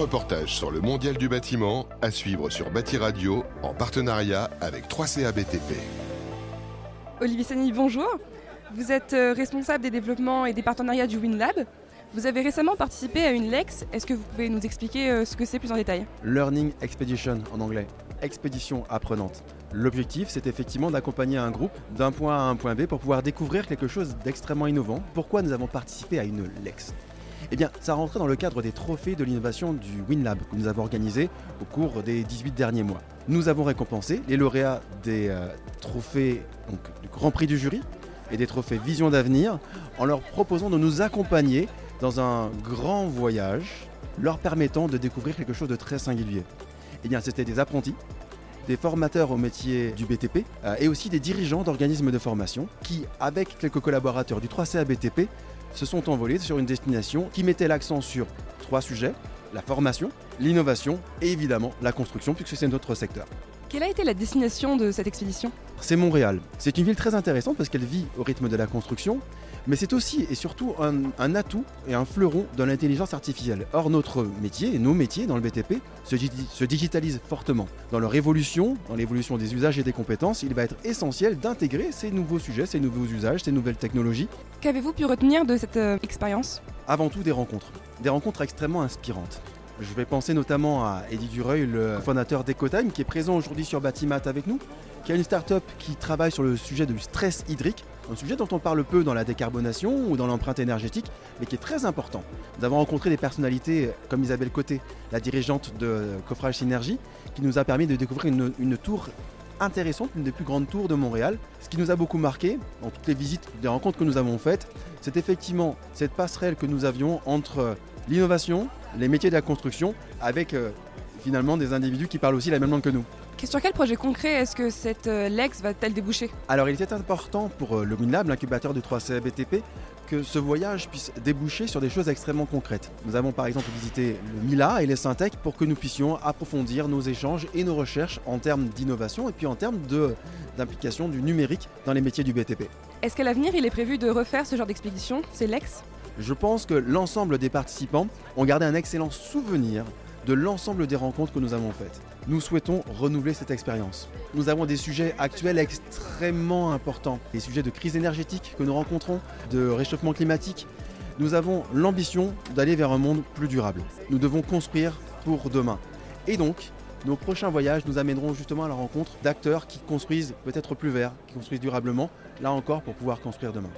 reportage sur le mondial du bâtiment à suivre sur Bâti Radio en partenariat avec 3CA BTP. Olivier Sani, bonjour. Vous êtes euh, responsable des développements et des partenariats du WinLab. Vous avez récemment participé à une LEX. Est-ce que vous pouvez nous expliquer euh, ce que c'est plus en détail? Learning Expedition en anglais. Expédition apprenante. L'objectif, c'est effectivement d'accompagner un groupe d'un point A à un point B pour pouvoir découvrir quelque chose d'extrêmement innovant. Pourquoi nous avons participé à une LEX? Eh bien, ça rentrait dans le cadre des trophées de l'innovation du WinLab que nous avons organisé au cours des 18 derniers mois. Nous avons récompensé les lauréats des euh, trophées du Grand Prix du jury et des trophées Vision d'avenir en leur proposant de nous accompagner dans un grand voyage leur permettant de découvrir quelque chose de très singulier. Eh bien, c'était des apprentis, des formateurs au métier du BTP euh, et aussi des dirigeants d'organismes de formation qui, avec quelques collaborateurs du 3CA BTP, se sont envolés sur une destination qui mettait l'accent sur trois sujets, la formation, l'innovation et évidemment la construction, puisque c'est notre secteur. Quelle a été la destination de cette expédition? C'est Montréal. C'est une ville très intéressante parce qu'elle vit au rythme de la construction, mais c'est aussi et surtout un, atout et un fleuron de l'intelligence artificielle. Or, notre métier et nos métiers dans le BTP se, se digitalisent fortement. Dans leur évolution, dans l'évolution des usages et des compétences, il va être essentiel d'intégrer ces nouveaux sujets, ces nouveaux usages, ces nouvelles technologies. Qu'avez-vous pu retenir de cette euh, expérience? Avant tout des rencontres. Des rencontres extrêmement inspirantes. Je vais penser notamment à Eddie Dureuil, le fondateur d'EcoTime, qui est présent aujourd'hui sur Batimat avec nous, qui a une start-up qui travaille sur le sujet du stress hydrique, un sujet dont on parle peu dans la décarbonation ou dans l'empreinte énergétique, mais qui est très important. Nous avons rencontré des personnalités comme Isabelle Côté, la dirigeante de Coffrage Synergie, qui nous a permis de découvrir une, tour intéressante, une des plus grandes tours de Montréal. Ce qui nous a beaucoup marqué dans toutes les visites, les rencontres que nous avons faites, c'est effectivement cette passerelle que nous avions entre l'innovation, les métiers de la construction, avec euh, finalement des individus qui parlent aussi la même langue que nous. Sur quel projet concret est-ce que cette euh, LEX va-t-elle déboucher? Alors il était important pour euh, le WinLab, l'incubateur du 3C BTP, que ce voyage puisse déboucher sur des choses extrêmement concrètes. Nous avons par exemple visité le Mila et les Syntec pour que nous puissions approfondir nos échanges et nos recherches en termes d'innovation et puis en termes d'implication du numérique dans les métiers du BTP. Est-ce qu'à l'avenir il est prévu de refaire ce genre d'expédition, ces LEX? Je pense que l'ensemble des participants ont gardé un excellent souvenir de l'ensemble des rencontres que nous avons faites. Nous souhaitons renouveler cette expérience. Nous avons des sujets actuels extrêmement importants, des sujets de crise énergétique que nous rencontrons, de réchauffement climatique. Nous avons l'ambition d'aller vers un monde plus durable. Nous devons construire pour demain. Et donc, nos prochains voyages nous amèneront justement à la rencontre d'acteurs qui construisent peut-être plus vert, qui construisent durablement, là encore pour pouvoir construire demain.